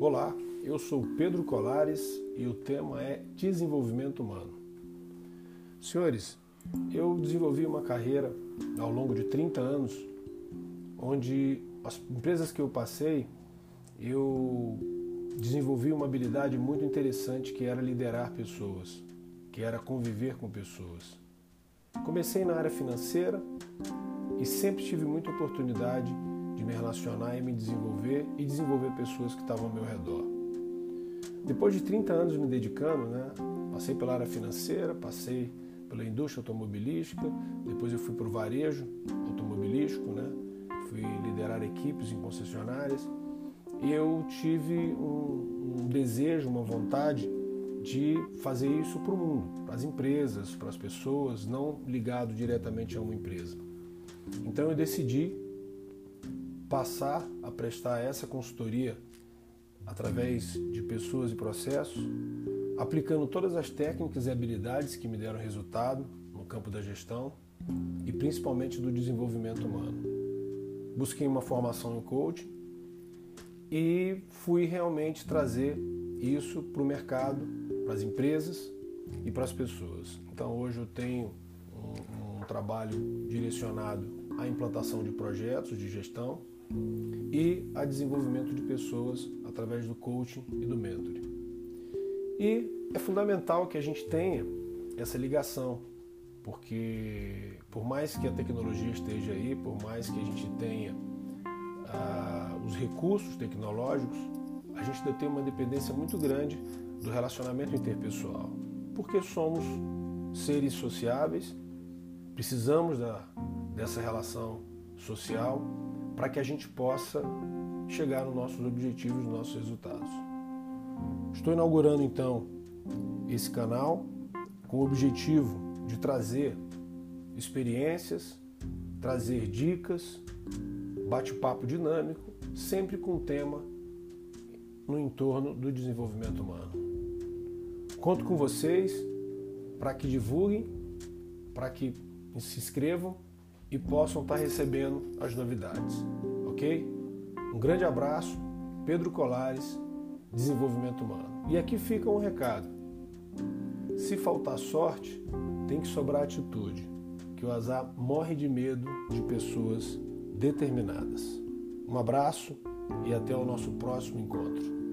Olá, eu sou Pedro Colares e o tema é desenvolvimento humano. Senhores, eu desenvolvi uma carreira ao longo de 30 anos, onde as empresas que eu passei, eu desenvolvi uma habilidade muito interessante que era liderar pessoas, que era conviver com pessoas. Comecei na área financeira e sempre tive muita oportunidade de me relacionar e me desenvolver e desenvolver pessoas que estavam ao meu redor. Depois de 30 anos me dedicando, né, passei pela área financeira, passei pela indústria automobilística, depois eu fui para o varejo automobilístico, né, fui liderar equipes em concessionárias e eu tive um, um desejo, uma vontade de fazer isso para o mundo, para as empresas, para as pessoas, não ligado diretamente a uma empresa. Então eu decidi passar a prestar essa consultoria através de pessoas e processos, aplicando todas as técnicas e habilidades que me deram resultado no campo da gestão e principalmente do desenvolvimento humano. Busquei uma formação em coaching e fui realmente trazer isso para o mercado, para as empresas e para as pessoas. Então hoje eu tenho um, um trabalho direcionado à implantação de projetos de gestão e a desenvolvimento de pessoas através do coaching e do mentoring. E é fundamental que a gente tenha essa ligação, porque por mais que a tecnologia esteja aí, por mais que a gente tenha ah, os recursos tecnológicos, a gente tem uma dependência muito grande do relacionamento interpessoal, porque somos seres sociáveis, precisamos da, dessa relação social para que a gente possa chegar nos nossos objetivos, nos nossos resultados. Estou inaugurando então esse canal com o objetivo de trazer experiências, trazer dicas, bate-papo dinâmico, sempre com tema no entorno do desenvolvimento humano. Conto com vocês para que divulguem, para que se inscrevam e possam estar recebendo as novidades, ok? Um grande abraço, Pedro Colares, Desenvolvimento Humano. E aqui fica um recado: se faltar sorte, tem que sobrar atitude, que o azar morre de medo de pessoas determinadas. Um abraço e até o nosso próximo encontro.